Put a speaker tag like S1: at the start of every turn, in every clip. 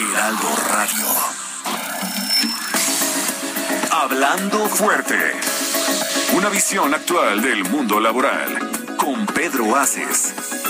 S1: Heraldo Radio. Hablando fuerte. Una visión actual del mundo laboral. Con Pedro Aces.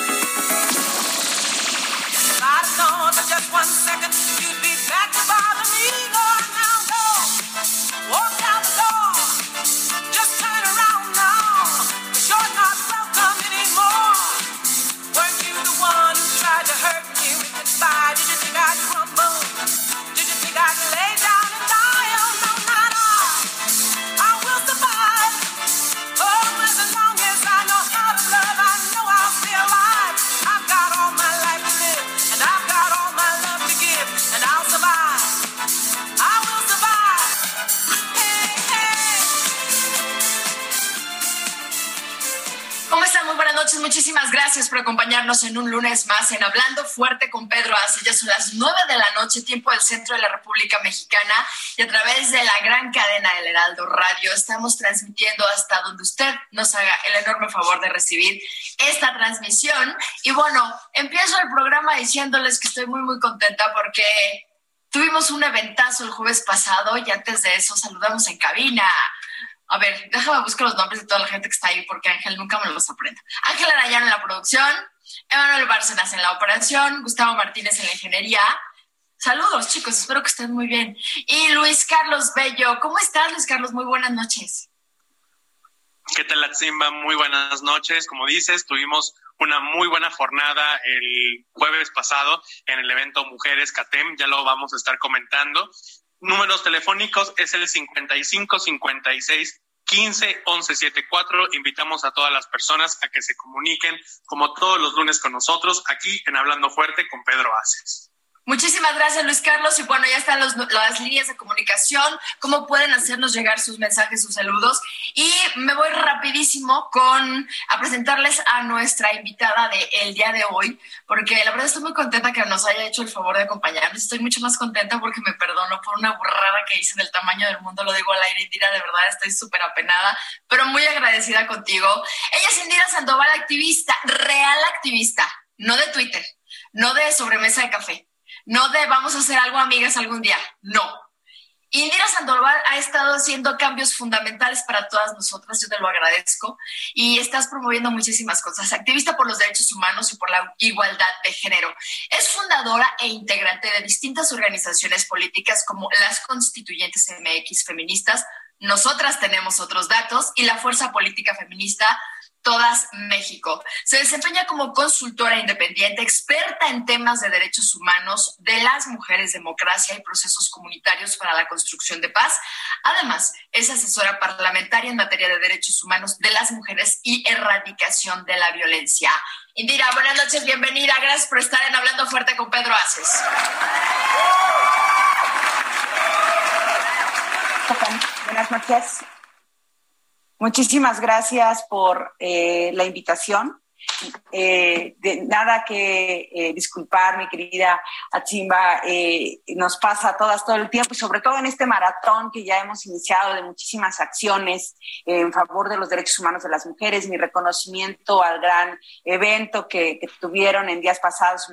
S2: Gracias por acompañarnos en un lunes más en Hablando Fuerte con Pedro Ace. Ya son las nueve de la noche, tiempo del centro de la República Mexicana, y a través de la gran cadena del Heraldo Radio estamos transmitiendo hasta donde usted nos haga el enorme favor de recibir esta transmisión. Y bueno, empiezo el programa diciéndoles que estoy muy, muy contenta porque tuvimos un eventazo el jueves pasado y antes de eso saludamos en cabina. A ver, déjame buscar los nombres de toda la gente que está ahí porque Ángel nunca me los aprende. Ángel Arayano en la producción, Emanuel Bárcenas en la operación, Gustavo Martínez en la ingeniería. Saludos, chicos, espero que estén muy bien. Y Luis Carlos Bello, ¿cómo estás, Luis Carlos? Muy buenas noches.
S3: ¿Qué tal, Latzimba? Muy buenas noches. Como dices, tuvimos una muy buena jornada el jueves pasado en el evento Mujeres CATEM, ya lo vamos a estar comentando. Números telefónicos es el 55 56 15 11 74. Invitamos a todas las personas a que se comuniquen como todos los lunes con nosotros aquí en Hablando Fuerte con Pedro Aces.
S2: Muchísimas gracias, Luis Carlos. Y bueno, ya están los- las líneas de comunicación, cómo pueden hacernos llegar sus mensajes, sus saludos. Y me voy rapidísimo con a presentarles a nuestra invitada del día de hoy, porque la verdad estoy muy contenta que nos haya hecho el favor de acompañarnos. Estoy mucho más contenta porque me perdono por una burrada que hice del tamaño del mundo, lo digo al aire, Indira, de verdad estoy súper apenada, pero muy agradecida contigo. Ella es Indira Sandoval, activista, real activista, no de Twitter, no de sobremesa de café no de vamos a hacer algo amigas algún día, no. Indira Sandoval ha estado haciendo cambios fundamentales para todas nosotras, yo te lo agradezco, y estás promoviendo muchísimas cosas. Activista por los derechos humanos y por la igualdad de género. Es fundadora e integrante de distintas organizaciones políticas como las Constituyentes MX Feministas, Nosotras tenemos otros datos y la Fuerza Política Feminista Todas México. Se desempeña como consultora independiente, experta en temas de derechos humanos, de las mujeres, democracia y procesos comunitarios para la construcción de paz. Además, es asesora parlamentaria en materia de derechos humanos de las mujeres y erradicación de la violencia. Indira, buenas noches, bienvenida. Gracias por estar en Hablando Fuerte con Pedro Aces.
S4: Buenas noches. Muchísimas gracias por eh, la invitación. Eh, de nada que eh, disculpar, mi querida Achimba, eh, nos pasa a todas todo el tiempo y sobre todo en este maratón que ya hemos iniciado de muchísimas acciones en favor de los derechos humanos de las mujeres, mi reconocimiento al gran evento que, tuvieron en días pasados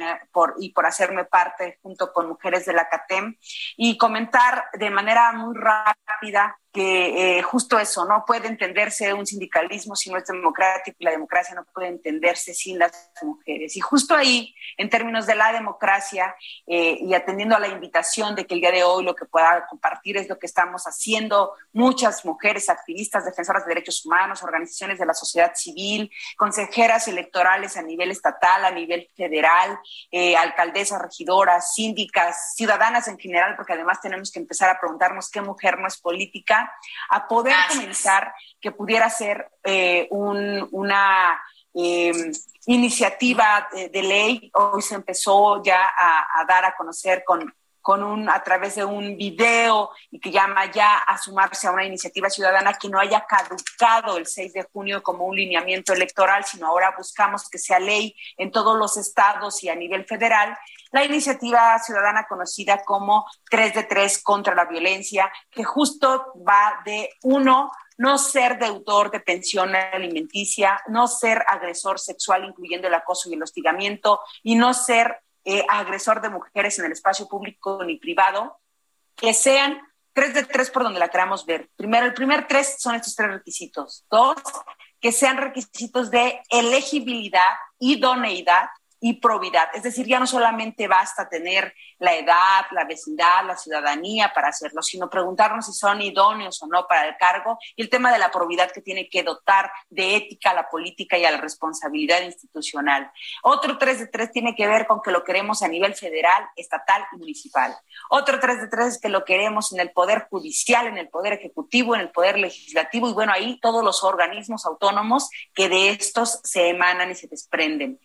S4: y por hacerme parte junto con mujeres de la CATEM y comentar de manera muy rápida que eh, justo eso, no puede entenderse un sindicalismo si no es democrático y la democracia no puede entenderse sin las mujeres. Y justo ahí, en términos de la democracia eh, y atendiendo a la invitación de que el día de hoy lo que pueda compartir es lo que estamos haciendo muchas mujeres activistas, defensoras de derechos humanos, organizaciones de la sociedad civil, consejeras electorales a nivel estatal, a nivel federal, eh, alcaldesas, regidoras, síndicas, ciudadanas en general, porque además tenemos que empezar a preguntarnos qué mujer no es política a poder
S2: Gracias.
S4: comenzar que pudiera ser eh, un, una eh, iniciativa de, de, ley. Hoy se empezó ya a, a dar a conocer con, con un, a través de un video y que llama ya a sumarse a una iniciativa ciudadana que no haya caducado el 6 de junio como un lineamiento electoral, sino ahora buscamos que sea ley en todos los estados y a nivel federal. La iniciativa ciudadana conocida como 3 de 3 contra la violencia, que justo va de uno no ser deudor de pensión alimenticia, no ser agresor sexual, incluyendo el acoso y el hostigamiento, y no ser eh, agresor de mujeres en el espacio público ni privado, que sean tres de tres por donde la queramos ver. Primero, el primer tres son estos tres requisitos. Dos, que sean requisitos de elegibilidad, idoneidad y probidad. Es decir, ya no solamente basta tener la edad, la vecindad, la ciudadanía para hacerlo, sino preguntarnos si son idóneos o no para el cargo y el tema de la probidad que tiene que dotar de ética a la política y a la responsabilidad institucional. Otro 3 de 3 tiene que ver con que lo queremos a nivel federal, estatal y municipal. Otro 3 de 3 es que lo queremos en el Poder Judicial, en el Poder Ejecutivo, en el Poder Legislativo y bueno, ahí todos los organismos autónomos que de estos se emanan y se desprenden.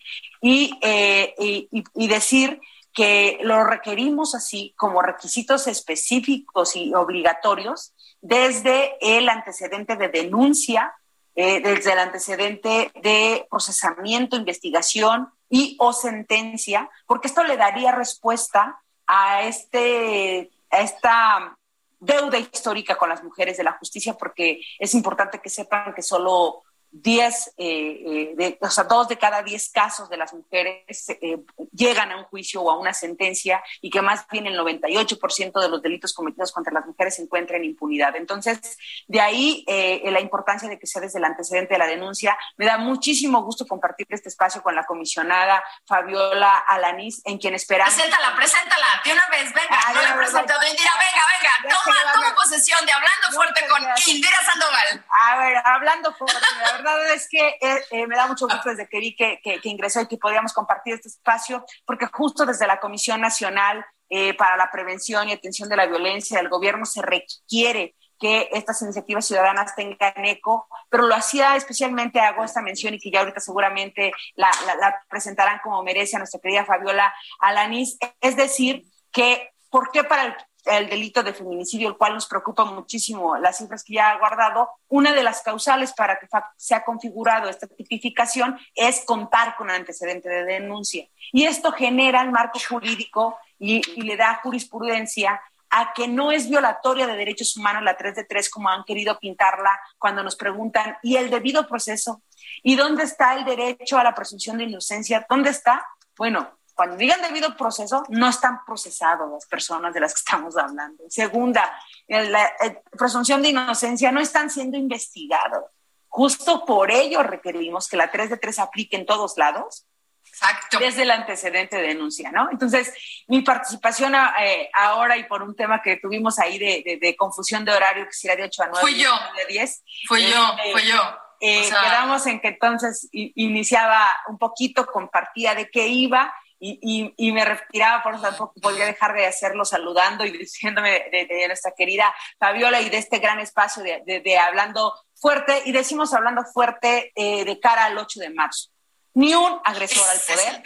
S4: Y, eh, y decir que lo requerimos así como requisitos específicos y obligatorios desde el antecedente de denuncia, eh, desde el antecedente de procesamiento, investigación y o sentencia, porque esto le daría respuesta a, este, a esta deuda histórica con las mujeres de la justicia, porque es importante que sepan que solo 10, eh, eh, o sea, dos de cada 10 casos de las mujeres eh, llegan a un juicio o a una sentencia y que más bien el 98% de los delitos cometidos contra las mujeres se encuentran en impunidad. Entonces, de ahí la importancia de que sea desde el antecedente de la denuncia. Me da muchísimo gusto compartir este espacio con la comisionada Fabiola Alanís, en quien esperamos.
S2: Preséntala, preséntala, de una vez, venga, ah, no la presento, Indira, venga, venga, toma, toma posesión de Hablando Fuerte con Indira Sandoval.
S4: A ver, Hablando Fuerte, la verdad es que eh, eh, me da mucho gusto desde que vi que, ingresó y que podíamos compartir este espacio, porque justo desde la Comisión Nacional eh, para la Prevención y Atención de la Violencia del Gobierno se requiere que estas iniciativas ciudadanas tengan eco, pero lo hacía especialmente, hago esta mención y que ya ahorita seguramente la, la presentarán como merece a nuestra querida Fabiola Alanis, es decir, que ¿por qué para el el delito de feminicidio, el cual nos preocupa muchísimo las cifras que ya ha guardado, una de las causales para que se ha configurado esta tipificación es contar con antecedente de denuncia. Y esto genera el marco jurídico y, y le da jurisprudencia a que no es violatoria de derechos humanos la 3 de 3 como han querido pintarla cuando nos preguntan, ¿y el debido proceso? ¿Y dónde está el derecho a la presunción de inocencia? ¿Dónde está? Bueno, cuando digan debido proceso, no están procesados las personas de las que estamos hablando. Segunda, la presunción de inocencia no están siendo investigados. Justo por ello requerimos que la 3 de 3 aplique en todos lados.
S2: Exacto.
S4: Desde el antecedente de denuncia, ¿no? Entonces, mi participación eh, ahora y por un tema que tuvimos ahí de, confusión de horario, que sería de 8 a 9,
S2: fui yo.
S4: de 10.
S2: Fui yo, eh, fui yo.
S4: Eh, quedamos en que entonces iniciaba un poquito, compartía de qué iba y, y, me retiraba, por eso tampoco podía dejar de hacerlo saludando y diciéndome de, nuestra querida Fabiola y de este gran espacio de, de Hablando Fuerte. Y decimos Hablando Fuerte eh, de cara al 8 de marzo. Ni un agresor al poder,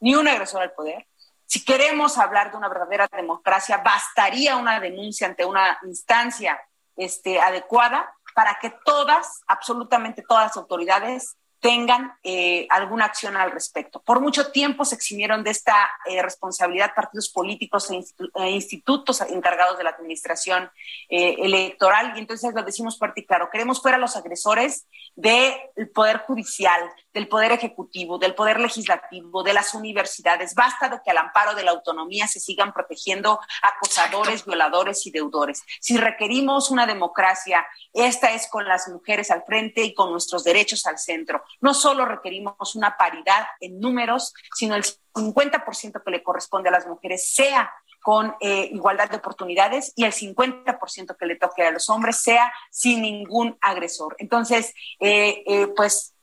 S4: ni un agresor al poder. Si queremos hablar de una verdadera democracia, bastaría una denuncia ante una instancia este, adecuada para que todas, absolutamente todas las autoridades tengan eh, alguna acción al respecto. Por mucho tiempo se eximieron de esta eh, responsabilidad partidos políticos e, e, institutos encargados de la administración eh, electoral y entonces lo decimos fuerte y claro, queremos fuera los agresores del Poder Judicial, del Poder Ejecutivo, del Poder Legislativo, de las universidades. Basta de que al amparo de la autonomía se sigan protegiendo acosadores, violadores y deudores. Si requerimos una democracia, esta es con las mujeres al frente y con nuestros derechos al centro no solo requerimos una paridad en números, sino el 50% que le corresponde a las mujeres sea con eh, igualdad de oportunidades y el 50% que le toque a los hombres sea sin ningún agresor. Entonces, eh, eh, pues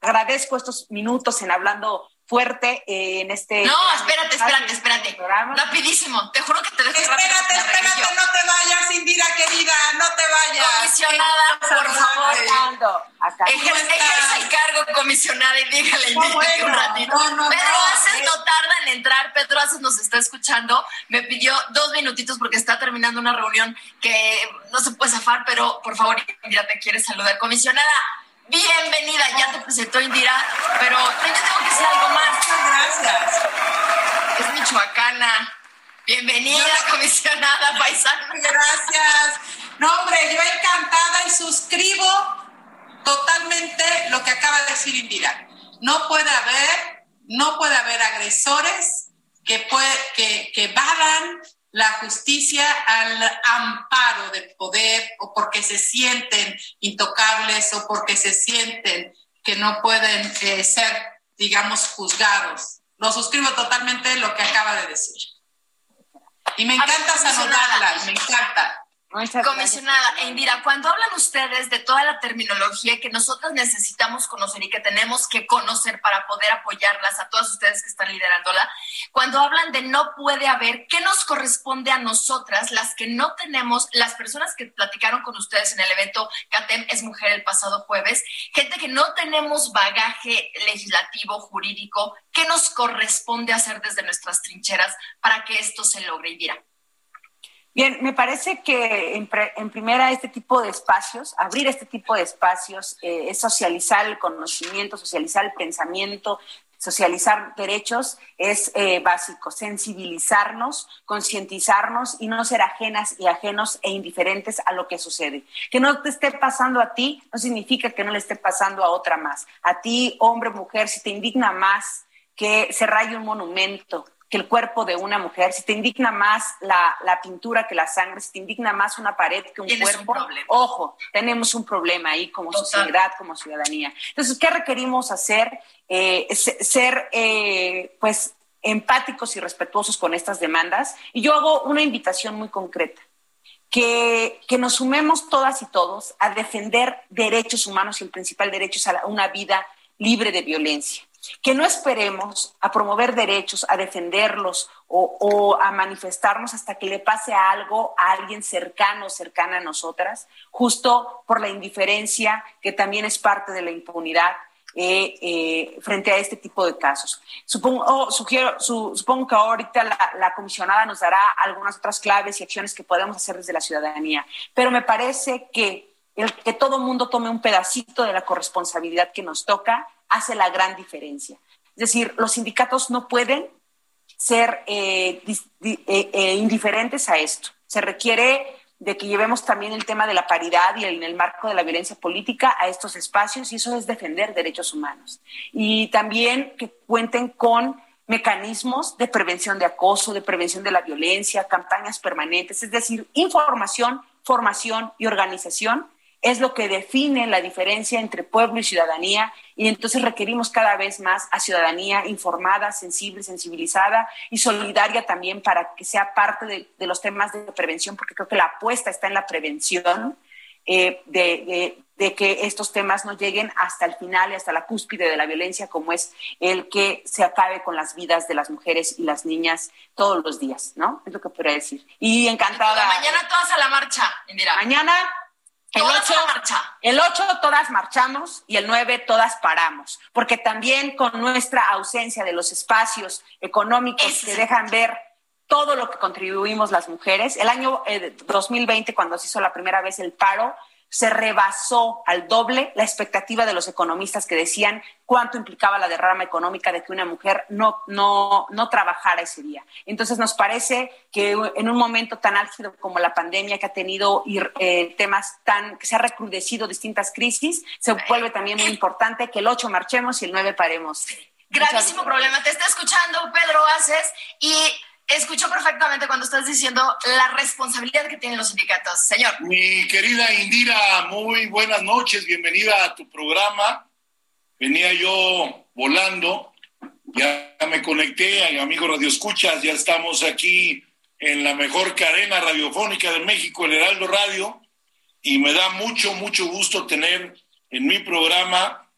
S4: agradezco estos minutos en hablando fuerte eh, en este.
S2: No, espérate, espérate, espérate. Rapidísimo, te juro que te dejo
S5: Espérate, espérate, no te vayas, Indira querida, no te vayas.
S2: Comisionada, por favor. Ejerce el cargo, comisionada, y dígale, bueno, un ratito. No, no, Pedro Haces no tarda en entrar, Pedro Haces nos está escuchando. Me pidió dos minutitos porque está terminando una reunión que no se puede zafar, pero por favor, Indira, te quiere saludar. Comisionada, bienvenida, ya te presentó Indira, pero yo tengo que decir algo más.
S5: Muchas gracias.
S2: Es michoacana. Bienvenida, comisionada paisana.
S5: Gracias. No, hombre, yo encantada y suscribo totalmente lo que acaba de decir Indira. No puede haber, no puede haber agresores que, puede, que, que vadan la justicia al amparo del poder o porque se sienten intocables o porque se sienten que no pueden eh, ser, digamos, juzgados. Lo suscribo totalmente lo que acaba de decir. Y me encanta saludarla, me encanta.
S2: Comisionada e Indira, cuando hablan ustedes de toda la terminología que nosotros necesitamos conocer y que tenemos que conocer para poder apoyarlas a todas ustedes que están liderándola, cuando hablan de no puede haber, ¿qué nos corresponde a nosotras, las que no tenemos, las personas que platicaron con ustedes en el evento CATEM es mujer el pasado jueves, gente que no tenemos bagaje legislativo, jurídico, ¿qué nos corresponde hacer desde nuestras trincheras para que esto se logre, Indira?
S4: Bien, me parece que en, primera este tipo de espacios, abrir este tipo de espacios eh, es socializar el conocimiento, socializar el pensamiento, socializar derechos es eh, básico, sensibilizarnos, concientizarnos y no ser ajenas y ajenos e indiferentes a lo que sucede. Que no te esté pasando a ti no significa que no le esté pasando a otra más. A ti, hombre, mujer, si te indigna más que se raye un monumento, que el cuerpo de una mujer, si te indigna más la, la pintura que la sangre, si te indigna más una pared que un cuerpo, ojo, tenemos un problema ahí como sociedad, como ciudadanía. Entonces, ¿qué requerimos hacer? Eh, ser, eh, pues, empáticos y respetuosos con estas demandas. Y yo hago una invitación muy concreta. Que, que, nos sumemos todas y todos a defender derechos humanos y el principal derecho es a una vida libre de violencia que no esperemos a promover derechos, a defenderlos o, a manifestarnos hasta que le pase algo a alguien cercano o cercana a nosotras, justo por la indiferencia que también es parte de la impunidad. Eh, eh, frente a este tipo de casos. Supongo, oh, sugiero, supongo que ahorita la, la, comisionada nos dará algunas otras claves y acciones que podemos hacer desde la ciudadanía, pero me parece que el que todo mundo tome un pedacito de la corresponsabilidad que nos toca hace la gran diferencia. Es decir, los sindicatos no pueden ser eh, eh, eh, indiferentes a esto. Se requiere de que llevemos también el tema de la paridad y en el marco de la violencia política a estos espacios y eso es defender derechos humanos. Y también que cuenten con mecanismos de prevención de acoso, de prevención de la violencia, campañas permanentes, es decir, información, formación y organización es lo que define la diferencia entre pueblo y ciudadanía y entonces requerimos cada vez más a ciudadanía informada, sensible, sensibilizada y solidaria también para que sea parte de, los temas de prevención, porque creo que la apuesta está en la prevención eh, de, que estos temas no lleguen hasta el final y hasta la cúspide de la violencia, como es el que se acabe con las vidas de las mujeres y las niñas todos los días, ¿no? Es lo que podría decir. Y encantada.
S2: Mañana todas a la marcha, Indira.
S4: Mañana el 8, el 8 todas marchamos y el 9 todas paramos, porque también con nuestra ausencia de los espacios económicos que dejan ver todo lo que contribuimos las mujeres, el año 2020, eh, cuando se hizo la primera vez el paro, se rebasó al doble la expectativa de los economistas que decían cuánto implicaba la derrama económica de que una mujer no, no, no trabajara ese día. Entonces nos parece que en un momento tan álgido como la pandemia que ha tenido eh, temas tan, que se ha recrudecido distintas crisis, se vuelve también muy importante que el 8 marchemos y el 9 paremos.
S2: Gravísimo problema. Te está escuchando Pedro Aces y Escucho perfectamente cuando estás diciendo la responsabilidad que tienen los sindicatos. Señor.
S6: Mi querida Indira, muy buenas noches, bienvenida a tu programa. Venía yo volando, ya me conecté, amigo Radio Escuchas, ya estamos aquí en la mejor cadena radiofónica de México, el Heraldo Radio, y me da mucho, mucho gusto tener en mi programa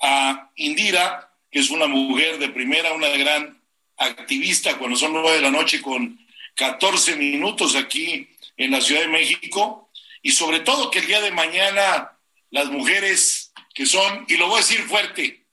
S6: a Indira, que es una mujer de primera, una gran activista cuando son nueve de la noche con 14 minutos aquí en la Ciudad de México. Y sobre todo que el día de mañana las mujeres que son, y lo voy a decir fuerte,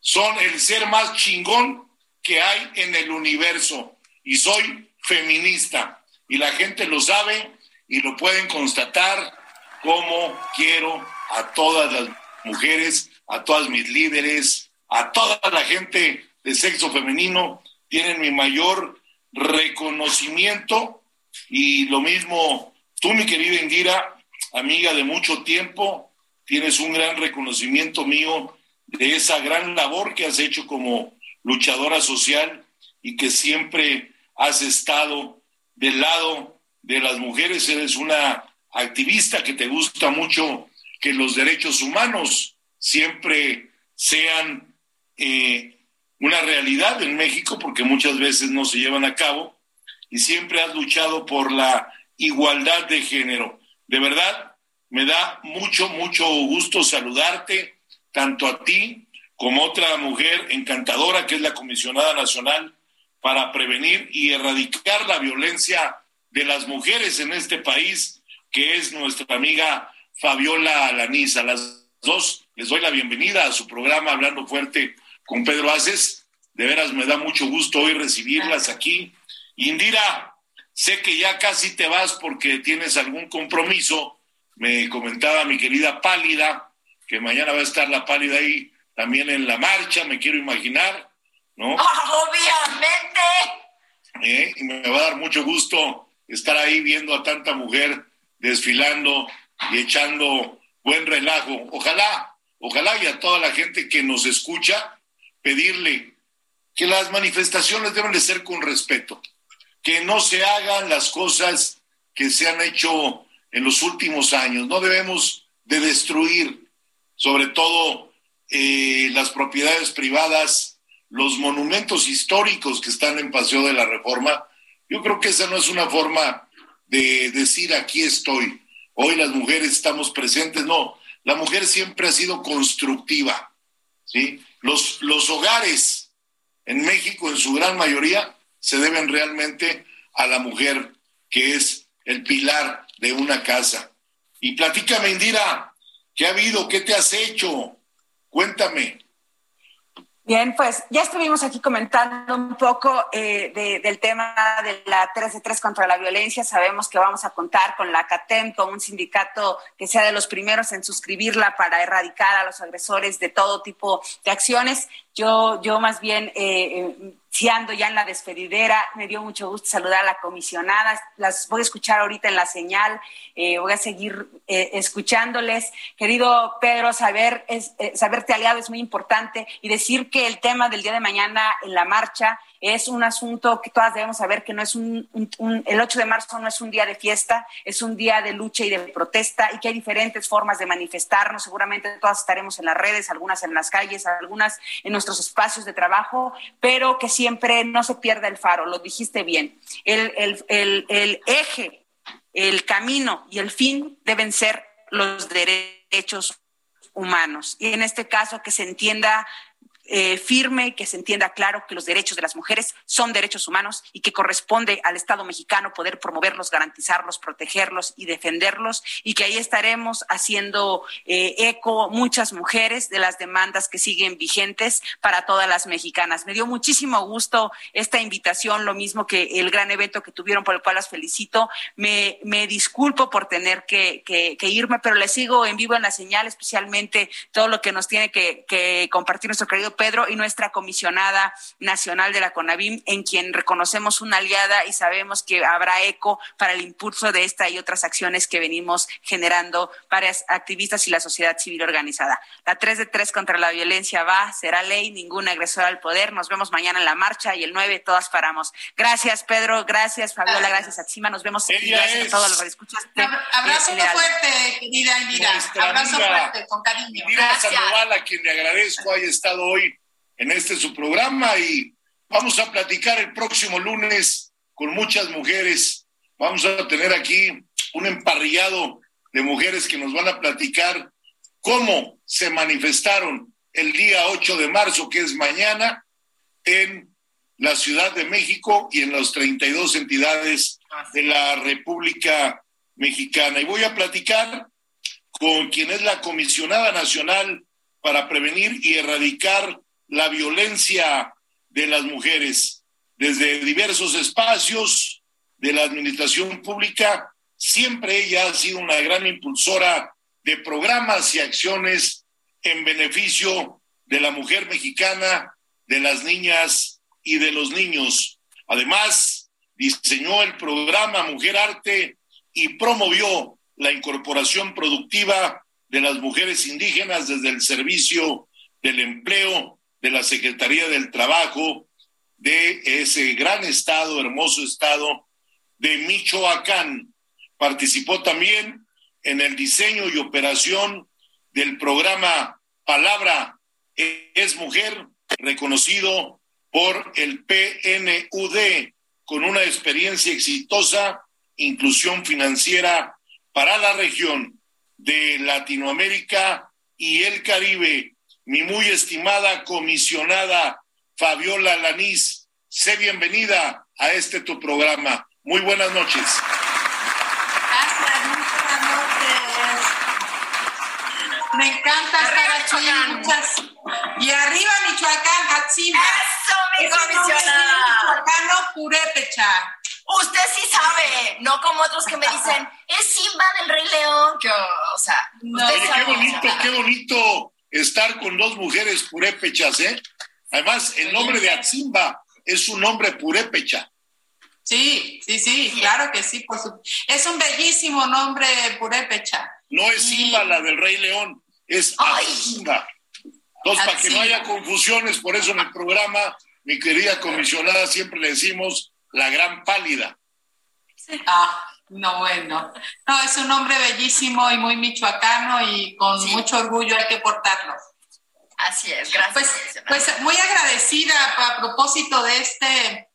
S6: son el ser más chingón que hay en el universo. Y soy feminista. Y la gente lo sabe y lo pueden constatar como quiero a todas las mujeres, a todas mis líderes, a toda la gente de sexo femenino, tienen mi mayor reconocimiento y lo mismo tú, mi querida Indira, amiga de mucho tiempo, tienes un gran reconocimiento mío de esa gran labor que has hecho como luchadora social y que siempre has estado del lado de las mujeres, eres una activista que te gusta mucho que los derechos humanos siempre sean eh, una realidad en México, porque muchas veces no se llevan a cabo, y siempre has luchado por la igualdad de género. De verdad, me da mucho, mucho gusto saludarte, tanto a ti como otra mujer encantadora que es la comisionada nacional para prevenir y erradicar la violencia de las mujeres en este país, que es nuestra amiga Fabiola Alaniza. Las dos les doy la bienvenida a su programa Hablando Fuerte con Pedro Aces. De veras me da mucho gusto hoy recibirlas aquí. Indira, sé que ya casi te vas porque tienes algún compromiso. Me comentaba mi querida Pálida que mañana va a estar la Pálida ahí también en la marcha, me quiero imaginar, ¿no?
S2: Obviamente.
S6: ¿Eh? Y me va a dar mucho gusto estar ahí viendo a tanta mujer desfilando y echando buen relajo. Ojalá, ojalá y a toda la gente que nos escucha pedirle que las manifestaciones deben de ser con respeto, que no se hagan las cosas que se han hecho en los últimos años. No debemos de destruir, sobre todo eh, las propiedades privadas, los monumentos históricos que están en Paseo de la Reforma. Yo creo que esa no es una forma de decir aquí estoy. Hoy las mujeres estamos presentes. No, la mujer siempre ha sido constructiva. ¿sí? Los, los hogares en México, en su gran mayoría, se deben realmente a la mujer, que es el pilar de una casa. Y platícame, Indira, ¿qué ha habido? ¿Qué te has hecho? Cuéntame.
S4: Bien, pues ya estuvimos aquí comentando un poco eh, de, del tema de la 3 de 3 contra la violencia. Sabemos que vamos a contar con la CATEM, con un sindicato que sea de los primeros en suscribirla para erradicar a los agresores de todo tipo de acciones. Yo, yo más bien, eh, si ya en la despedidera, me dio mucho gusto saludar a la comisionada. Las voy a escuchar ahorita en la señal, eh, voy a seguir eh, escuchándoles. Querido Pedro, saber es, eh, saberte aliado es muy importante y decir que el tema del día de mañana en la marcha es un asunto que todas debemos saber que no es un, el 8 de marzo no es un día de fiesta, es un día de lucha y de protesta y que hay diferentes formas de manifestarnos. Seguramente todas estaremos en las redes, algunas en las calles, algunas en nuestros espacios de trabajo, pero que siempre no se pierda el faro, lo dijiste bien. El, el, el, el eje, el camino y el fin deben ser los derechos humanos. Y en este caso que se entienda eh, firme, que se entienda claro que los derechos de las mujeres son derechos humanos y que corresponde al Estado mexicano poder promoverlos, garantizarlos, protegerlos y defenderlos y que ahí estaremos haciendo eh, eco muchas mujeres de las demandas que siguen vigentes para todas las mexicanas. Me dio muchísimo gusto esta invitación, lo mismo que el gran evento que tuvieron por el cual las felicito. Me, me disculpo por tener que, que, que, irme, pero les sigo en vivo en la señal, especialmente todo lo que nos tiene que, que compartir nuestro querido Pedro y nuestra comisionada nacional de la CONAVIM, en quien reconocemos una aliada y sabemos que habrá eco para el impulso de esta y otras acciones que venimos generando varias activistas y la sociedad civil organizada. La 3 de 3 contra la violencia va, será ley, ningún agresor al poder. Nos vemos mañana en la marcha y el 9 todas paramos. Gracias, Pedro. Gracias, Fabiola. Gracias, Atsima. Nos vemos y gracias a todos los escuchas.
S5: Abrazo muy fuerte, querida Indira. Abrazo fuerte, con cariño.
S6: Indira Sandoval, a quien le agradezco haya estado hoy en este su programa y vamos a platicar el próximo lunes con muchas mujeres. Vamos a tener aquí un emparrillado de mujeres que nos van a platicar cómo se manifestaron el día 8 de marzo, que es mañana, en la Ciudad de México y en las 32 entidades de la República Mexicana. Y voy a platicar con quien es la comisionada nacional para prevenir y erradicar la violencia de las mujeres desde diversos espacios de la administración pública. Siempre ella ha sido una gran impulsora de programas y acciones en beneficio de la mujer mexicana, de las niñas y de los niños. Además, diseñó el programa Mujer Arte y promovió la incorporación productiva de las mujeres indígenas desde el servicio del empleo de la Secretaría del Trabajo de ese gran estado, hermoso estado de Michoacán. Participó también en el diseño y operación del programa Palabra es Mujer, reconocido por el PNUD, con una experiencia exitosa, inclusión financiera para la región de Latinoamérica y el Caribe. Mi muy estimada comisionada Fabiola Lanís, sé bienvenida a este tu programa. Muy buenas noches.
S5: Gracias, buenas noches. Me encanta estar aquí. Muchas. Y arriba Michoacán, Hatzimba.
S2: Eso, mi comisionada.
S5: Michoacano Purépecha.
S2: Usted sí sabe, no como otros que me dicen, es Simba del Rey León. Que, o sea,
S5: No.
S2: usted
S6: Oye,
S2: sabe,
S6: qué bonito, qué bonito estar con dos mujeres purépechas, ¿eh? Además, el nombre de Atzimba es un nombre purépecha.
S5: Sí, sí, sí, claro que sí. Por su... Es un bellísimo nombre Purépecha.
S6: No es. Simba la del Rey León, es. Atzimba. Entonces, para que no haya confusiones, por eso en el programa, mi querida comisionada, siempre le decimos la gran pálida.
S5: Ah, no, bueno. No, es un nombre bellísimo y muy michoacano y con
S2: Sí.
S5: mucho orgullo hay que portarlo.
S2: Así es, gracias.
S5: Pues, pues muy agradecida a propósito de este,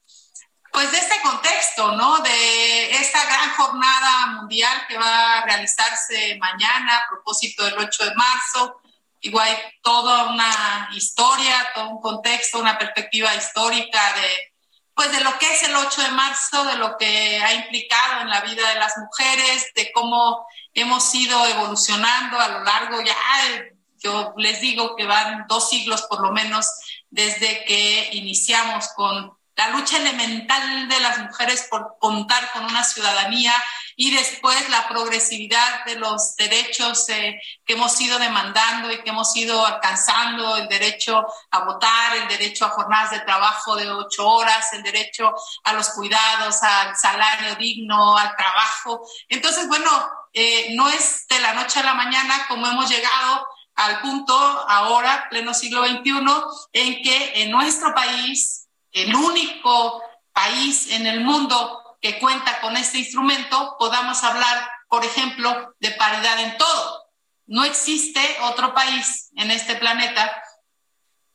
S5: pues de este contexto, ¿no? De esta gran jornada mundial que va a realizarse mañana a propósito del 8 de marzo. Igual toda una historia, todo un contexto, una perspectiva histórica de, pues de lo que es el 8 de marzo, de lo que ha implicado en la vida de las mujeres, de cómo hemos ido evolucionando a lo largo ya, yo les digo que van dos siglos por lo menos desde que iniciamos con la lucha elemental de las mujeres por contar con una ciudadanía y después la progresividad de los derechos eh, que hemos ido demandando y que hemos ido alcanzando, el derecho a votar, el derecho a jornadas de trabajo de ocho horas, el derecho a los cuidados, al salario digno, al trabajo. Entonces, bueno, eh, no es de la noche a la mañana como hemos llegado al punto ahora, pleno siglo XXI, en que en nuestro país, el único país en el mundo que cuenta con este instrumento, podamos hablar, por ejemplo, de paridad en todo. No existe otro país en este planeta,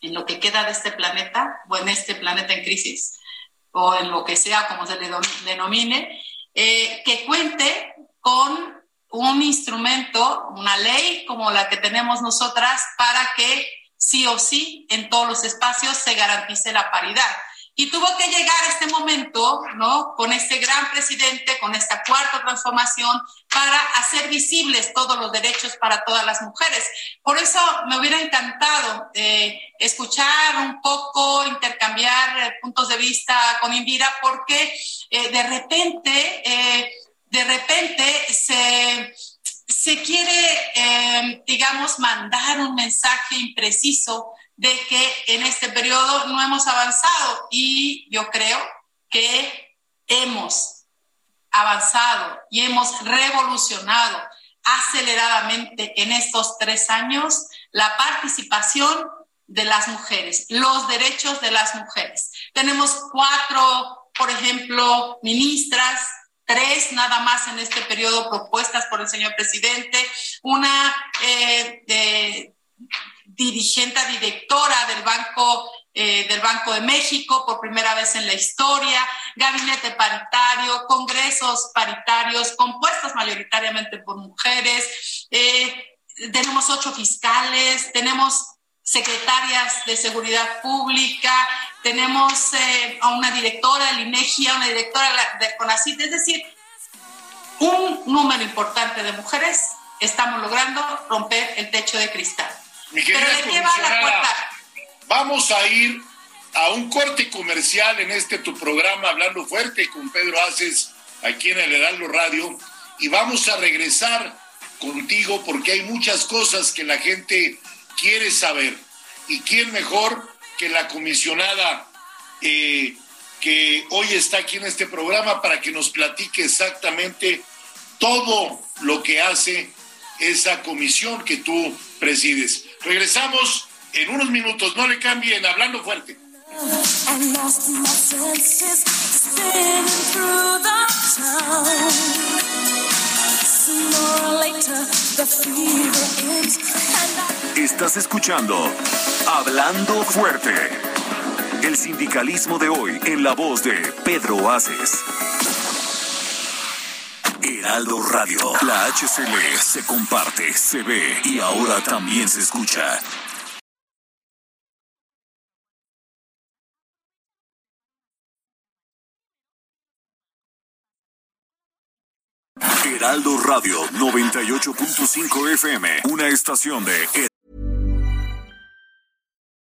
S5: en lo que queda de este planeta, o en este planeta en crisis, o en lo que sea, como se le denomine, eh, que cuente con un instrumento, una ley como la que tenemos nosotras, para que sí o sí en todos los espacios se garantice la paridad. Y tuvo que llegar este momento, ¿no? Con este gran presidente, con esta cuarta transformación, para hacer visibles todos los derechos para todas las mujeres. Por eso me hubiera encantado eh, escuchar un poco, intercambiar eh, puntos de vista con Indira, porque eh, de repente, eh, de repente se, se quiere, digamos, mandar un mensaje impreciso de que en este periodo no hemos avanzado y yo creo que hemos avanzado y hemos revolucionado aceleradamente en estos tres años la participación de las mujeres, los derechos de las mujeres. Tenemos cuatro, por ejemplo, ministras, tres nada más en este periodo propuestas por el señor presidente, una eh, de, dirigente, directora del Banco, eh, del Banco de México por primera vez en la historia, gabinete paritario, congresos paritarios compuestos mayoritariamente por mujeres, eh, tenemos ocho fiscales, tenemos secretarias de seguridad pública, tenemos eh, a una directora del INEGI, a una directora de CONACYT, es decir, un número importante de mujeres estamos logrando romper el techo de cristal.
S6: Mi querida
S5: Pero ¿de qué va la
S6: comisionada? Vamos a ir a un corte comercial en este tu programa Hablando Fuerte con Pedro Aces aquí en el Heraldo Radio y vamos a regresar contigo porque hay muchas cosas que la gente quiere saber y quién mejor que la comisionada eh, que hoy está aquí en este programa para que nos platique exactamente todo lo que hace esa comisión que tú presides. Regresamos en unos minutos, no le cambien, hablando fuerte.
S1: Estás escuchando Hablando Fuerte. El sindicalismo de hoy en la voz de Pedro Aces. Heraldo Radio. La HCL se comparte, se ve y ahora también se escucha. Heraldo Radio 98.5 FM, una estación de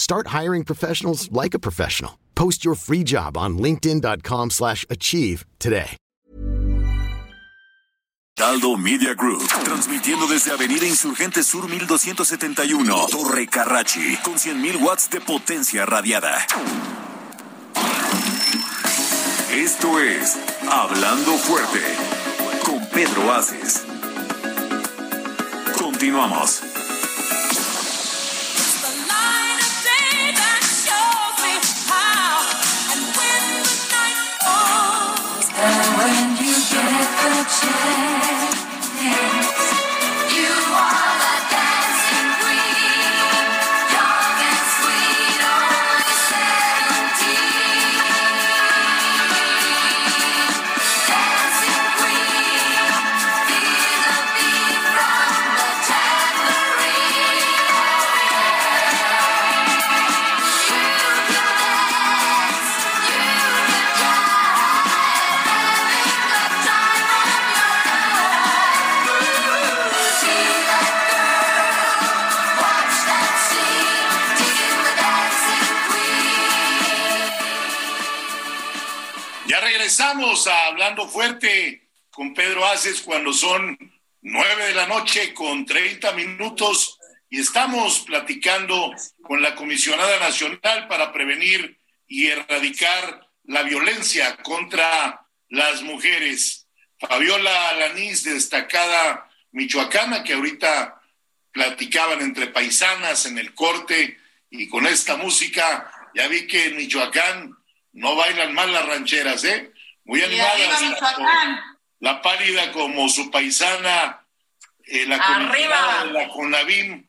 S7: Start hiring professionals like a professional. Post your free job on linkedin.com/achieve slash achieve today.
S1: Heraldo Media Group, transmitiendo desde Avenida Insurgente Sur 1271, Torre Carrachi, con 100.000 watts de potencia radiada. Esto es Hablando Fuerte, con Pedro Aces. Continuamos.
S8: The
S6: Yeah. Fuerte con Pedro Aces cuando son nueve de la noche con 30 minutos y estamos platicando con la comisionada nacional para prevenir y erradicar la violencia contra las mujeres. Fabiola Alanís, destacada michoacana, que ahorita platicaban entre paisanas en el corte y con esta música, ya vi que en Michoacán no bailan mal las rancheras, ¿eh? Muy.
S5: Michoacán.
S6: La pálida como su paisana, eh, la
S2: Arriba.
S6: de la CONAVIM,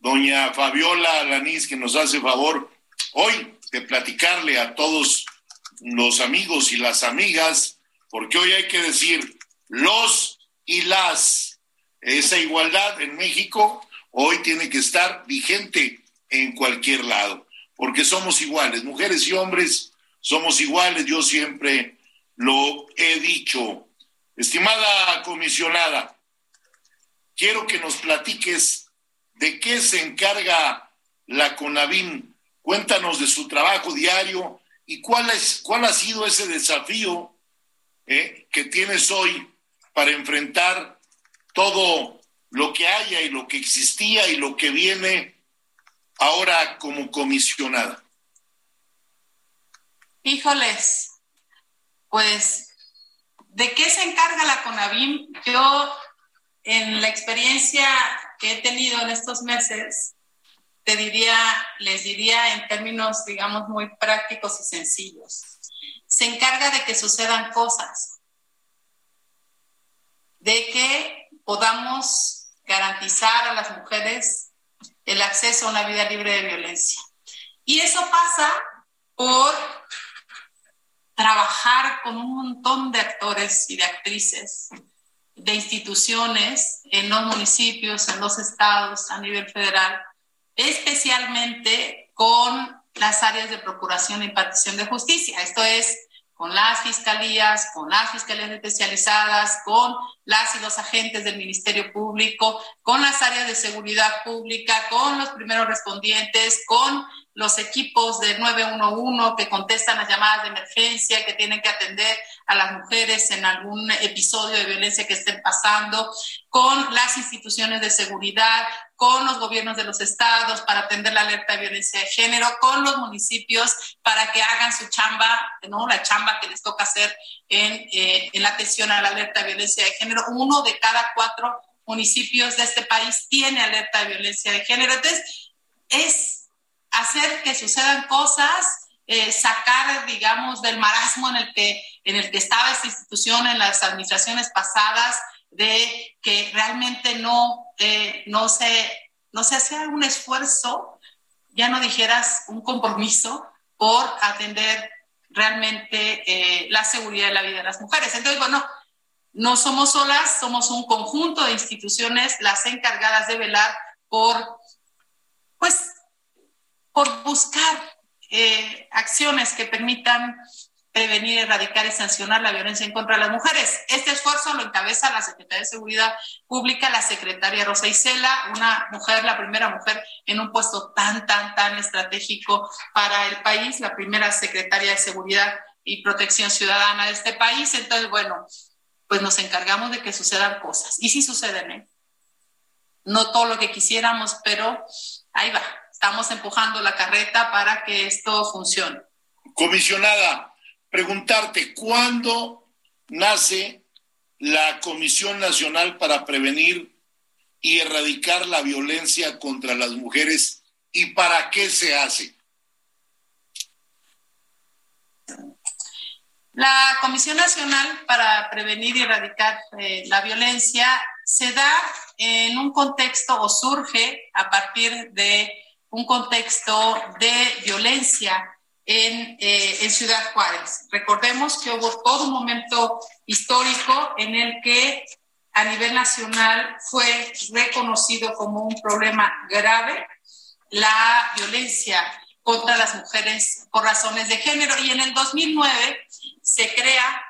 S6: doña Fabiola Alanís, que nos hace favor hoy de platicarle a todos los amigos y las amigas, porque hoy hay que decir los y las. Esa igualdad en México hoy tiene que estar vigente en cualquier lado, porque somos iguales, mujeres y hombres somos iguales, yo siempre lo he dicho. Estimada comisionada, quiero que nos platiques de qué se encarga la CONAVIM. Cuéntanos de su trabajo diario y cuál, es, cuál ha sido ese desafío eh, que tienes hoy para enfrentar todo lo que haya y lo que existía y lo que viene ahora como comisionada.
S5: Híjoles, pues, ¿de qué se encarga la CONAVIM? Yo, en la experiencia que he tenido en estos meses, te diría, les diría en términos, digamos, muy prácticos y sencillos. se encarga de que sucedan cosas, de que podamos garantizar a las mujeres el acceso a una vida libre de violencia. Y eso pasa por trabajar con un montón de actores y de actrices, de instituciones en los municipios, en los estados, a nivel federal, especialmente con las áreas de procuración y impartición de justicia. Esto es con las fiscalías, con las fiscalías especializadas, con las y los agentes del Ministerio Público, con las áreas de seguridad pública, con los primeros respondientes, con los equipos de 911 que contestan las llamadas de emergencia, que tienen que atender a las mujeres en algún episodio de violencia que estén pasando, con las instituciones de seguridad, con los gobiernos de los estados para atender la alerta de violencia de género, con los municipios para que hagan su chamba, ¿no? la chamba que les toca hacer en, eh, en la atención a la alerta de violencia de género. Uno de cada cuatro municipios de este país tiene alerta de violencia de género. Entonces, es hacer que sucedan cosas, eh, sacar, digamos, del marasmo en el, que, en el que estaba esta institución en las administraciones pasadas, de que realmente no, eh, no, se, no se hacía un esfuerzo, ya no dijeras un compromiso por atender realmente eh, la seguridad de la vida de las mujeres. Entonces, bueno, no somos solas, somos un conjunto de instituciones las encargadas de velar por, pues, por buscar eh, acciones que permitan prevenir, erradicar y sancionar la violencia en contra de las mujeres. Este esfuerzo lo encabeza la Secretaría de Seguridad Pública, la secretaria Rosa Isela, una mujer, la primera mujer en un puesto tan, tan, tan estratégico para el país, la primera secretaria de Seguridad y Protección Ciudadana de este país. Entonces, bueno, pues nos encargamos de que sucedan cosas. Y sí suceden, ¿eh? No todo lo que quisiéramos, pero ahí va. Estamos empujando la carreta para que esto funcione.
S6: Comisionada, preguntarte, ¿cuándo nace la Comisión Nacional para Prevenir y Erradicar la Violencia contra las Mujeres y para qué se hace?
S5: La Comisión Nacional para Prevenir y Erradicar eh, la Violencia se da en un contexto o surge a partir de un contexto de violencia en, eh, en, Ciudad Juárez. Recordemos que hubo todo un momento histórico en el que a nivel nacional fue reconocido como un problema grave la violencia contra las mujeres por razones de género. Y en el 2009 se crea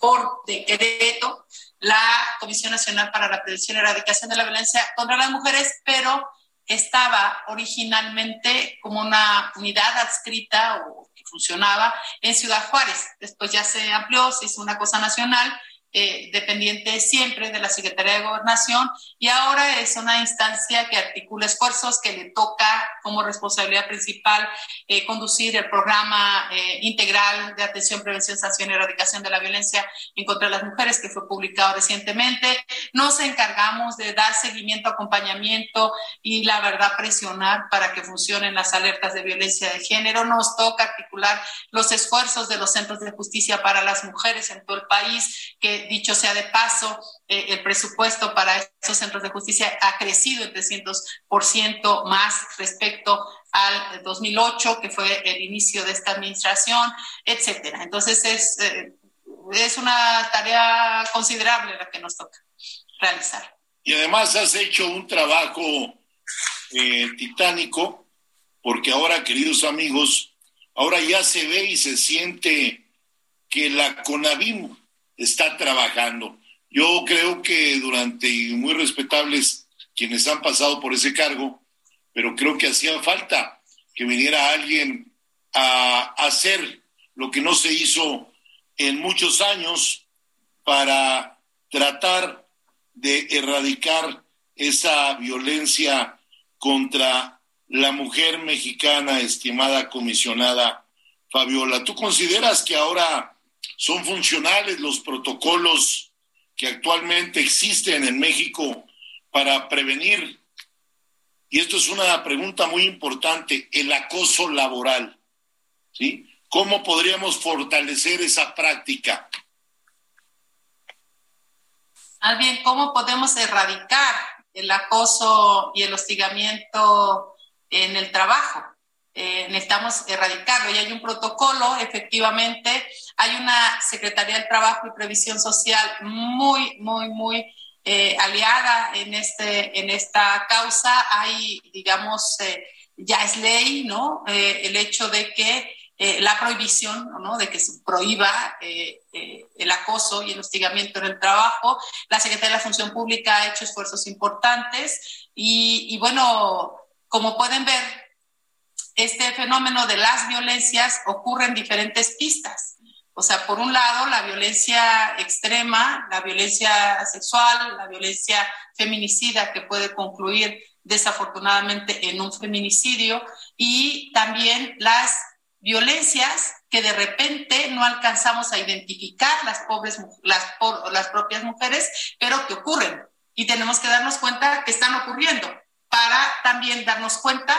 S5: por decreto la Comisión Nacional para la Prevención y Erradicación de la Violencia contra las Mujeres, pero estaba originalmente como una unidad adscrita o que funcionaba en Ciudad Juárez. Después ya se amplió, se hizo una cosa nacional eh, dependiente siempre de la Secretaría de Gobernación y ahora es una instancia que articula esfuerzos que le toca como responsabilidad principal eh, conducir el programa eh, integral de atención, prevención, sanción y erradicación de la violencia en contra de las mujeres que fue publicado recientemente. Nos encargamos de dar seguimiento, acompañamiento y la verdad presionar para que funcionen las alertas de violencia de género. Nos toca articular los esfuerzos de los centros de justicia para las mujeres en todo el país que dicho sea de paso, eh, el presupuesto para esos centros de justicia ha crecido en 300% más respecto al 2008, que fue el inicio de esta administración, etcétera. Entonces es, eh, es una tarea considerable la que nos toca realizar.
S6: Y además has hecho un trabajo eh, titánico, porque ahora, queridos amigos, ahora ya se ve y se siente que la CONAVIM está trabajando. Yo creo que durante, muy respetables quienes han pasado por ese cargo, pero creo que hacía falta que viniera alguien a hacer lo que no se hizo en muchos años para tratar de erradicar esa violencia contra la mujer mexicana, estimada comisionada Fabiola. ¿Tú consideras que ahora son funcionales los protocolos que actualmente existen en México para prevenir, y esto es una pregunta muy importante, el acoso laboral. ¿sí? ¿Cómo podríamos fortalecer esa práctica?
S5: Más bien, ¿cómo podemos erradicar el acoso y el hostigamiento en el trabajo? Eh, necesitamos erradicarlo y hay un protocolo, efectivamente, hay una Secretaría del Trabajo y Previsión Social muy, muy, muy eh, aliada en, este, en esta causa. Hay, digamos, eh, ya es ley, ¿no? el hecho de que eh, la prohibición, ¿no? de que se prohíba eh, eh, el acoso y el hostigamiento en el trabajo. La Secretaría de la Función Pública ha hecho esfuerzos importantes y, y bueno, como pueden ver, este fenómeno de las violencias ocurre en diferentes pistas. O sea, por un lado, la violencia extrema, la violencia sexual, la violencia feminicida que puede concluir desafortunadamente en un feminicidio y también las violencias que de repente no alcanzamos a identificar las pobres, las, las propias mujeres, pero que ocurren y tenemos que darnos cuenta que están ocurriendo para también darnos cuenta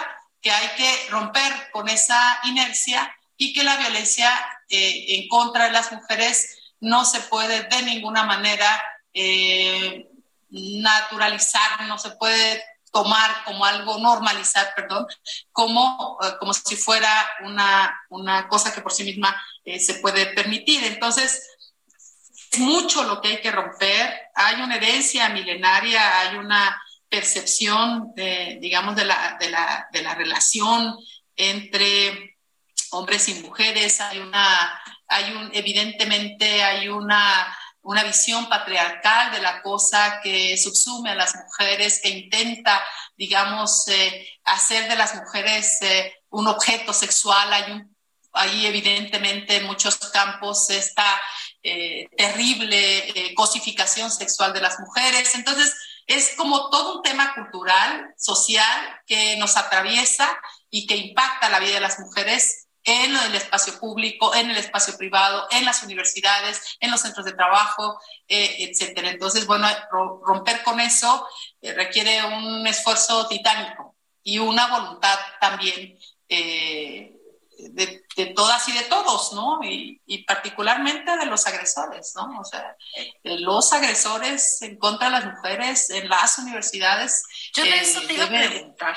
S5: que hay que romper con esa inercia y que la violencia eh, en contra de las mujeres no se puede de ninguna manera eh, naturalizar, no se puede tomar como algo, normalizar, perdón, como, eh, como si fuera una, una cosa que por sí misma eh, se puede permitir. Entonces, es mucho lo que hay que romper. Hay una herencia milenaria, hay una percepción, de, digamos, de la, de, la, de la relación entre hombres y mujeres. Hay una, hay un, evidentemente, hay una una visión patriarcal de la cosa que subsume a las mujeres, que intenta, digamos, eh, hacer de las mujeres eh, un objeto sexual. Hay un, evidentemente en muchos campos esta eh, terrible cosificación sexual de las mujeres. Entonces, es como todo un tema cultural, social, que nos atraviesa y que impacta la vida de las mujeres en el espacio público, en el espacio privado, en las universidades, en los centros de trabajo, eh, etcétera. Entonces, bueno, romper con eso eh, requiere un esfuerzo titánico y una voluntad también eh, de, todas y de todos, ¿no? Y, particularmente de los agresores, ¿no? O sea, los agresores en contra de las mujeres en las universidades.
S2: Yo de eso te iba a preguntar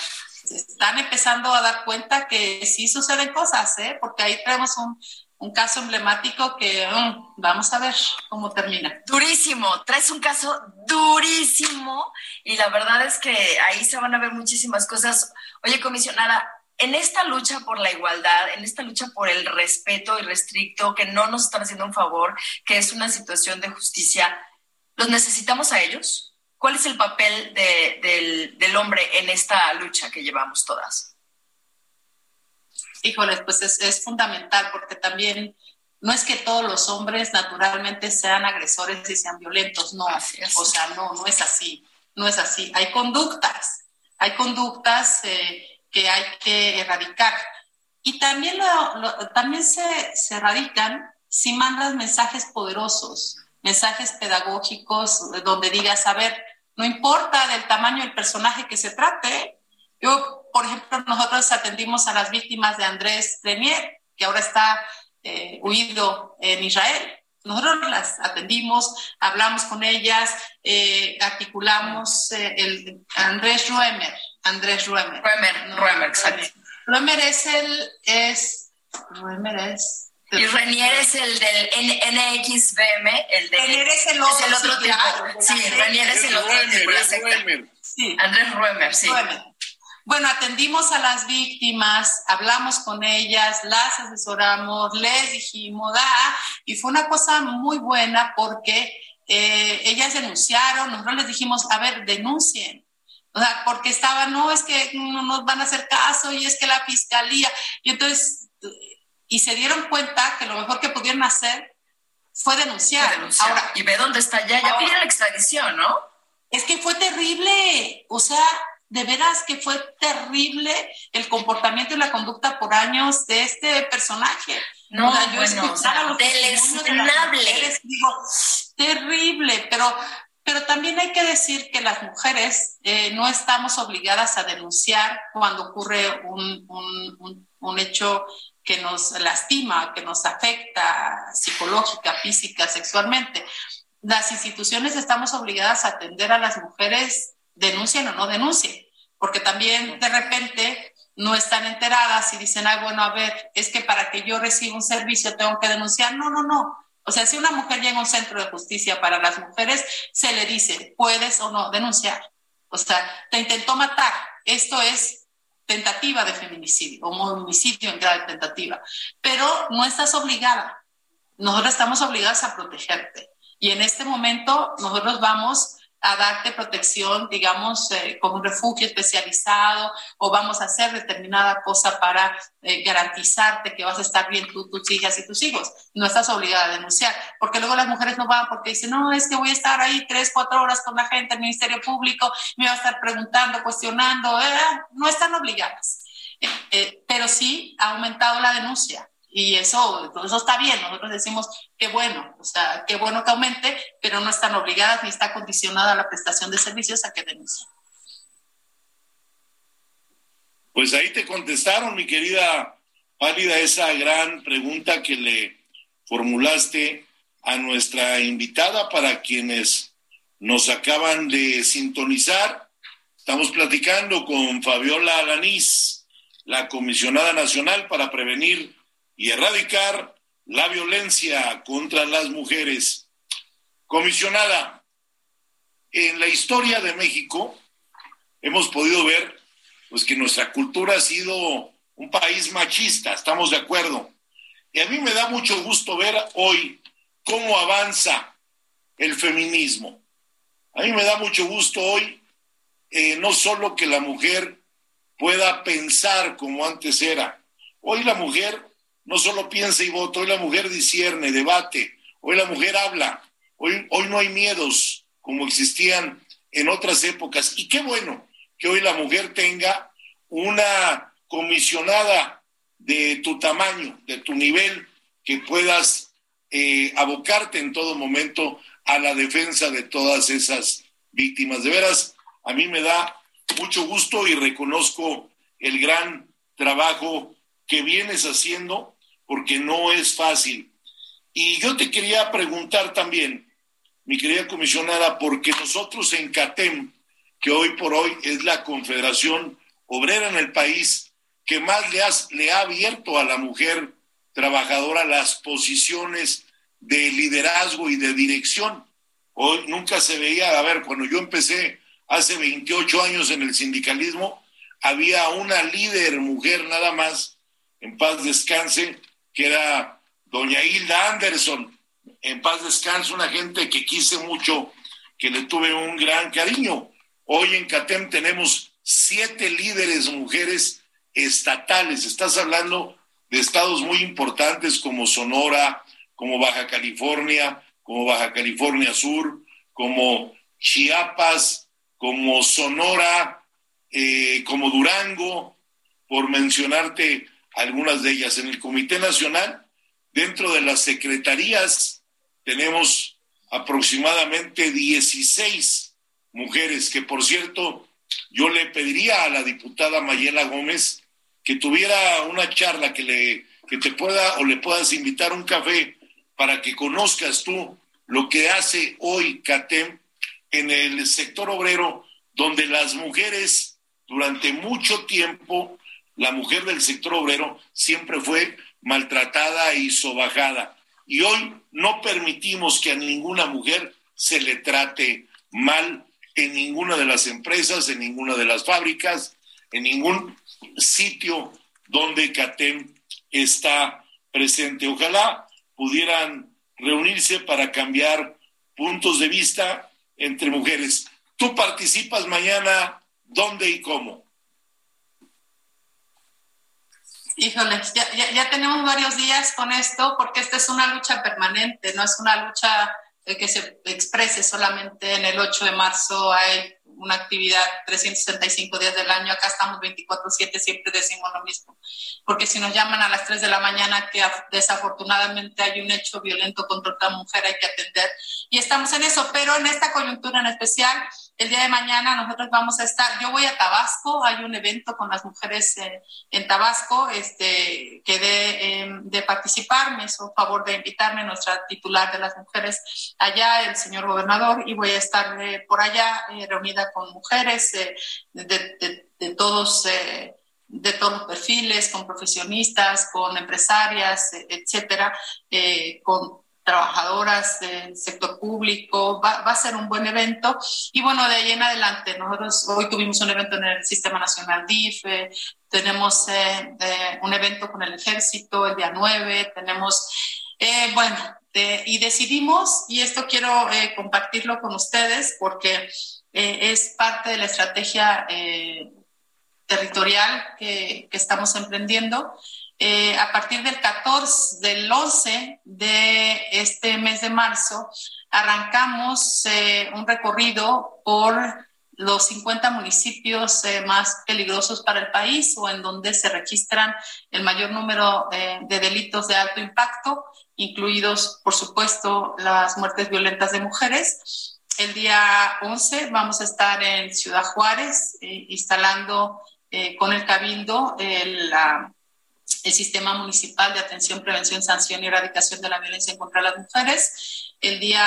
S5: están empezando a dar cuenta que sí suceden cosas, ¿eh? porque ahí tenemos un, un caso emblemático que um, vamos a ver cómo termina.
S2: Durísimo, traes un caso durísimo y la verdad es que ahí se van a ver muchísimas cosas. Oye, comisionada, en esta lucha por la igualdad, en esta lucha por el respeto irrestricto, que no nos están haciendo un favor, que es una situación de justicia, ¿los necesitamos a ellos? ¿Cuál es el papel del, hombre en esta lucha que llevamos todas?
S5: Híjole, pues es, fundamental porque también no es que todos los hombres naturalmente sean agresores y sean violentos, no, o sea, no, no es así, no es así. Hay conductas, hay conductas eh, que hay que erradicar. Y también, también se, se erradican si mandas mensajes poderosos, mensajes pedagógicos donde digas, a ver, no importa del tamaño del personaje que se trate. Yo, por ejemplo, nosotros atendimos a las víctimas de Andrés Renier, que ahora está eh, huido en Israel. Nosotros las atendimos, hablamos con ellas, eh, articulamos eh, el Andrés Ruemer. Andrés Ruemer.
S2: Ruemer, Ruemer, exacto.
S5: Ruemer es el, es, Ruemer es,
S2: y Renier es el del NXBM, el de...
S5: Renier es el otro,
S2: es el otro tipo. Sí, Renier es el otro tipo. Sí. Andrés Ruemer, sí.
S5: Bueno, atendimos a las víctimas, hablamos con ellas, las asesoramos, les dijimos, ah, y fue una cosa muy buena porque eh, ellas denunciaron, nosotros les dijimos, a ver, denuncien. O sea, porque estaban, no, es que no nos van a hacer caso y es que la fiscalía. Y entonces y se dieron cuenta que lo mejor que pudieron hacer fue denunciar.
S2: Ahora, y ve dónde está ya, ya pide la extradición, ¿no?
S5: Es que fue terrible, o sea, de veras que fue terrible el comportamiento y la conducta por años de este personaje.
S2: No, yo bueno, o sea,
S5: digo, terrible, pero, pero también hay que decir que las mujeres eh, no estamos obligadas a denunciar cuando ocurre un, un, un, un hecho que nos lastima, que nos afecta psicológica, física, sexualmente. Las instituciones estamos obligadas a atender a las mujeres, denuncien o no denuncien, porque también de repente no están enteradas y dicen, ay, bueno, a ver, es que para que yo reciba un servicio tengo que denunciar. No, no, no. O sea, si una mujer llega a un centro de justicia para las mujeres, se le dice, puedes o no denunciar. O sea, te intentó matar. Esto es tentativa de feminicidio o homicidio en grado de tentativa. Pero no estás obligada. Nosotros estamos obligadas a protegerte. Y en este momento nosotros vamos a darte protección, digamos, eh, con un refugio especializado o vamos a hacer determinada cosa para eh, garantizarte que vas a estar bien tú, tus hijas y tus hijos. No estás obligada a denunciar, porque luego las mujeres no van porque dicen, no, es que voy a estar ahí tres, cuatro horas con la gente, el Ministerio Público, me va a estar preguntando, cuestionando, eh, no están obligadas. pero sí ha aumentado la denuncia y eso, eso está bien, nosotros decimos que bueno, o sea, qué bueno que aumente, pero no están obligadas ni está condicionada la prestación de servicios a que denuncien.
S6: Pues ahí te contestaron, mi querida Pálida, esa gran pregunta que le formulaste a nuestra invitada para quienes nos acaban de sintonizar. Estamos platicando con Fabiola Alanís, la comisionada nacional para prevenir y erradicar la violencia contra las mujeres. Comisionada, en la historia de México hemos podido ver pues que nuestra cultura ha sido un país machista, estamos de acuerdo. Y a mí me da mucho gusto ver hoy cómo avanza el feminismo. A mí me da mucho gusto hoy eh, no solo que la mujer pueda pensar como antes era, hoy la mujer no solo piensa y vota, hoy la mujer discierne, debate, hoy la mujer habla, hoy, hoy no hay miedos como existían en otras épocas. Y qué bueno que hoy la mujer tenga una comisionada de tu tamaño, de tu nivel, que puedas eh, abocarte en todo momento a la defensa de todas esas víctimas. De veras, a mí me da mucho gusto y reconozco el gran trabajo que vienes haciendo porque no es fácil. Y yo te quería preguntar también, mi querida comisionada, porque nosotros en CATEM, que hoy por hoy es la confederación obrera en el país que más le, le ha abierto a la mujer trabajadora las posiciones de liderazgo y de dirección. Hoy nunca se veía, a ver, cuando yo empecé hace 28 años en el sindicalismo, había una líder mujer nada más, en paz descanse, que era doña Hilda Anderson, en paz descanse, una gente que quise mucho, que le tuve un gran cariño. Hoy en CATEM tenemos siete líderes mujeres estatales. Estás hablando de estados muy importantes como Sonora, como Baja California, como Baja California Sur, como Chiapas, como Sonora, eh, como Durango, por mencionarte algunas de ellas. En el Comité Nacional, dentro de las secretarías, tenemos aproximadamente 16 mujeres, que por cierto, yo le pediría a la diputada Mayela Gómez que tuviera una charla que, le, que te pueda o le puedas invitar un café para que conozcas tú lo que hace hoy CATEM en el sector obrero, donde las mujeres durante mucho tiempo la mujer del sector obrero siempre fue maltratada y sobajada. Y hoy no permitimos que a ninguna mujer se le trate mal en ninguna de las empresas, en ninguna de las fábricas, en ningún sitio donde CATEM está presente. Ojalá pudieran reunirse para cambiar puntos de vista entre mujeres. Tú participas mañana, ¿dónde y cómo?
S5: Híjoles, ya, ya, tenemos varios días con esto porque esta es una lucha permanente, no es una lucha eh, que se exprese solamente en el 8 de marzo. Hay una actividad 365 días del año, acá estamos 24/7, siempre decimos lo mismo, porque si nos llaman a las 3 de la mañana que desafortunadamente hay un hecho violento contra otra mujer, hay que atender y estamos en eso, pero en esta coyuntura en especial el día de mañana nosotros vamos a estar, yo voy a Tabasco, hay un evento con las mujeres eh, en Tabasco, este, quedé eh, de participar, me hizo favor de invitarme nuestra titular de las mujeres allá, el señor gobernador, y voy a estar eh, por allá reunida con mujeres de, de, de, todos de todos los perfiles, con profesionistas, con empresarias, etcétera, con trabajadoras del sector público, va, a ser un buen evento. Y bueno, de ahí en adelante, nosotros hoy tuvimos un evento en el Sistema Nacional DIF, eh, tenemos eh, eh, un evento con el ejército el día 9, tenemos, bueno, y decidimos, y esto quiero compartirlo con ustedes porque es parte de la estrategia territorial que, que estamos emprendiendo. Eh, a partir del 14, del 11 de este mes de marzo, arrancamos eh, un recorrido por los 50 municipios eh, más peligrosos para el país o en donde se registran el mayor número de delitos de alto impacto, incluidos, por supuesto, las muertes violentas de mujeres. El día 11 vamos a estar en Ciudad Juárez instalando con el Cabildo la el Sistema Municipal de Atención, Prevención, Sanción y Erradicación de la Violencia contra las Mujeres. El día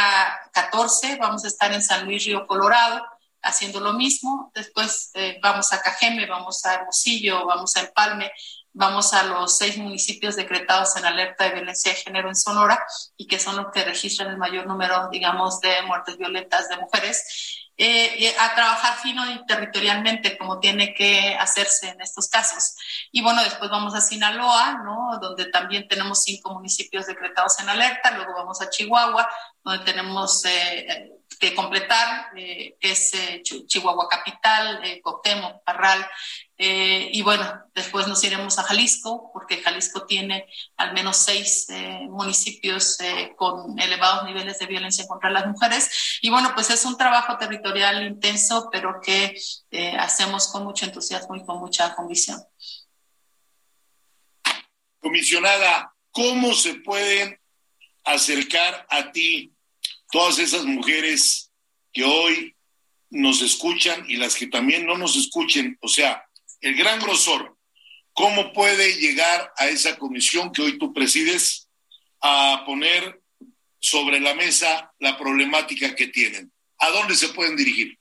S5: 14 vamos a estar en San Luis Río Colorado haciendo lo mismo. Después eh, vamos a Cajeme, vamos a Hermosillo, vamos a Empalme, vamos a los seis municipios decretados en alerta de violencia de género en Sonora y que son los que registran el mayor número, digamos, de muertes violentas de mujeres. Eh, a trabajar fino y territorialmente como tiene que hacerse en estos casos. Y bueno, después vamos a Sinaloa, ¿no? Donde también tenemos cinco municipios decretados en alerta, luego vamos a Chihuahua, donde tenemos eh, que completar, eh, es eh, Chihuahua Capital, eh, Parral, eh, y bueno, después nos iremos a Jalisco, porque Jalisco tiene al menos seis municipios con elevados niveles de violencia contra las mujeres. Y bueno, pues es un trabajo territorial intenso, pero que hacemos con mucho entusiasmo y con mucha convicción.
S6: Comisionada, ¿cómo se pueden acercar a ti todas esas mujeres que hoy nos escuchan y las que también no nos escuchen, o sea, el gran grosor, ¿cómo puede llegar a esa comisión que hoy tú presides a poner sobre la mesa la problemática que tienen? ¿A dónde se pueden dirigir?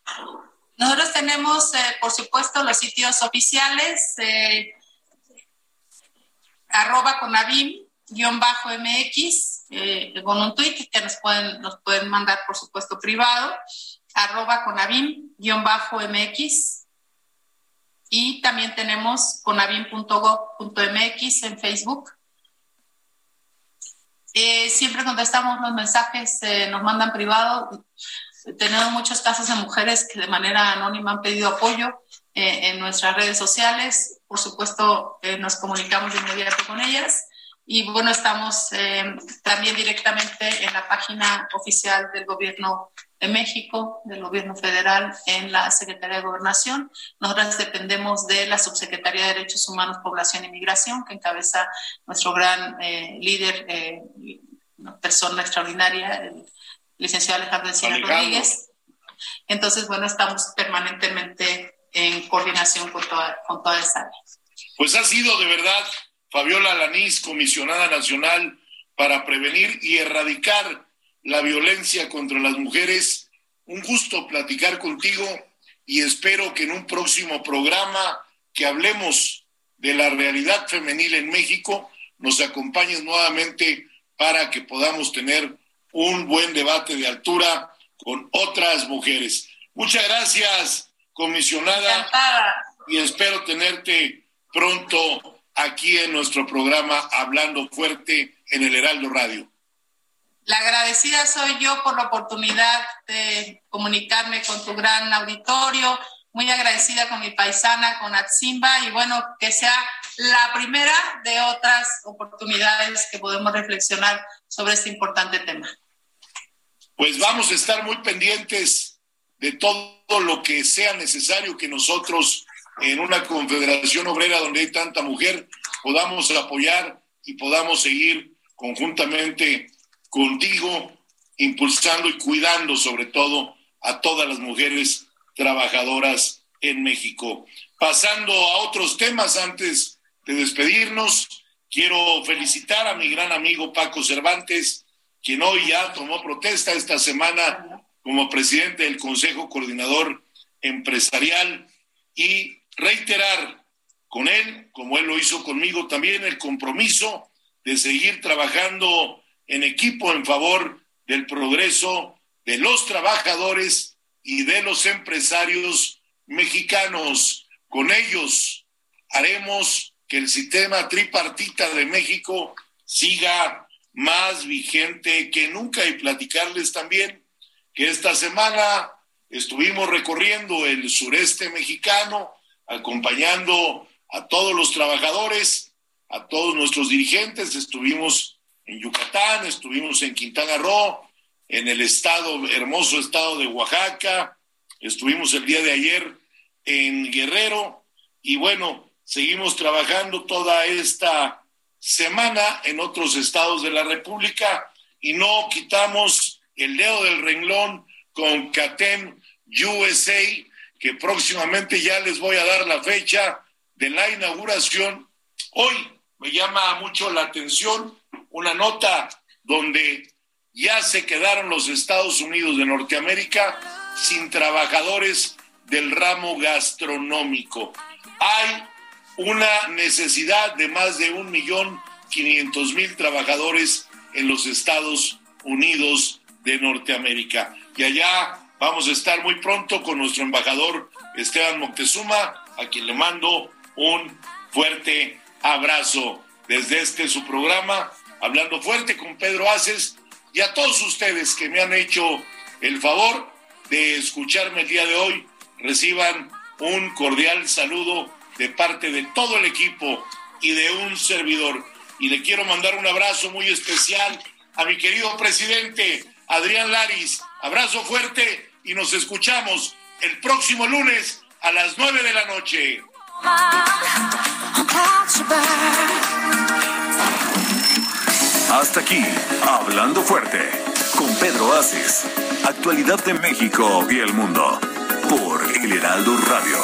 S5: Nosotros tenemos, eh, por supuesto, los sitios oficiales, eh, arroba conavim, guion bajo MX, eh, con un tweet que nos pueden, nos pueden mandar, por supuesto, privado, arroba conavim, guion bajo MX. Y también tenemos conavim.gov.mx en Facebook. Eh, siempre contestamos los mensajes, eh, nos mandan privado. Tenemos muchos casos de mujeres que de manera anónima han pedido apoyo en nuestras redes sociales. Por supuesto, nos comunicamos de inmediato con ellas. Y bueno, estamos eh, también directamente en la página oficial del Gobierno de México, del Gobierno Federal, en la Secretaría de Gobernación. Nosotros dependemos de la Subsecretaría de Derechos Humanos, Población y Migración, que encabeza nuestro gran eh, líder, eh, una persona extraordinaria, el licenciado Alejandro Encina Rodríguez. Entonces, bueno, estamos permanentemente en coordinación con toda, con toda esa área.
S6: Pues ha sido de verdad Fabiola Lanís, comisionada nacional para prevenir y erradicar la violencia contra las mujeres. Un gusto platicar contigo y espero que en un próximo programa que hablemos de la realidad femenil en México nos acompañes nuevamente para que podamos tener un buen debate de altura con otras mujeres. Muchas gracias, comisionada, y espero tenerte pronto aquí en nuestro programa Hablando Fuerte en el Heraldo Radio.
S5: La agradecida soy yo por la oportunidad de comunicarme con tu gran auditorio, muy agradecida con mi paisana, con Atsimba, y bueno, que sea la primera de otras oportunidades que podemos reflexionar sobre este importante tema.
S6: Pues vamos a estar muy pendientes de todo lo que sea necesario que nosotros en una confederación obrera donde hay tanta mujer, podamos apoyar y podamos seguir conjuntamente contigo, impulsando y cuidando sobre todo a todas las mujeres trabajadoras en México. Pasando a otros temas antes de despedirnos, quiero felicitar a mi gran amigo Paco Cervantes, quien hoy ya tomó protesta esta semana como presidente del Consejo Coordinador Empresarial y reiterar con él, como él lo hizo conmigo también, el compromiso de seguir trabajando en equipo en favor del progreso de los trabajadores y de los empresarios mexicanos. Con ellos haremos que el sistema tripartita de México siga más vigente que nunca y platicarles también que esta semana estuvimos recorriendo el sureste mexicano, acompañando a todos los trabajadores, a todos nuestros dirigentes, estuvimos en Yucatán, estuvimos en Quintana Roo, en el estado, hermoso estado de Oaxaca, estuvimos el día de ayer en Guerrero. Y bueno, seguimos trabajando toda esta semana en otros estados de la República. Y no quitamos el dedo del renglón con CATEM USA, que próximamente ya les voy a dar la fecha de la inauguración. Hoy me llama mucho la atención una nota donde ya se quedaron los Estados Unidos de Norteamérica sin trabajadores del ramo gastronómico. Hay una necesidad de más de un millón quinientos mil trabajadores en los Estados Unidos de Norteamérica. Y allá vamos a estar muy pronto con nuestro embajador Esteban Moctezuma, a quien le mando un fuerte abrazo desde este su programa, hablando fuerte con Pedro Aces y a todos ustedes que me han hecho el favor de escucharme el día de hoy, reciban un cordial saludo de parte de todo el equipo y de un servidor. Y le quiero mandar un abrazo muy especial a mi querido presidente Adrián Laris. Abrazo fuerte y nos escuchamos el próximo lunes a las nueve de la noche.
S1: Hasta aquí, Hablando Fuerte, con Pedro Aces. Actualidad de México y el mundo. Por El Heraldo Radio.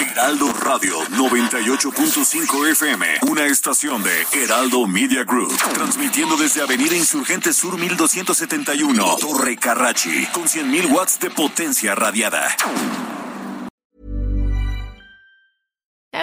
S1: Heraldo Radio 98.5 FM, una estación de Heraldo Media Group, transmitiendo desde Avenida Insurgente Sur 1271, Torre Carrachi, con 100.000 watts de potencia radiada.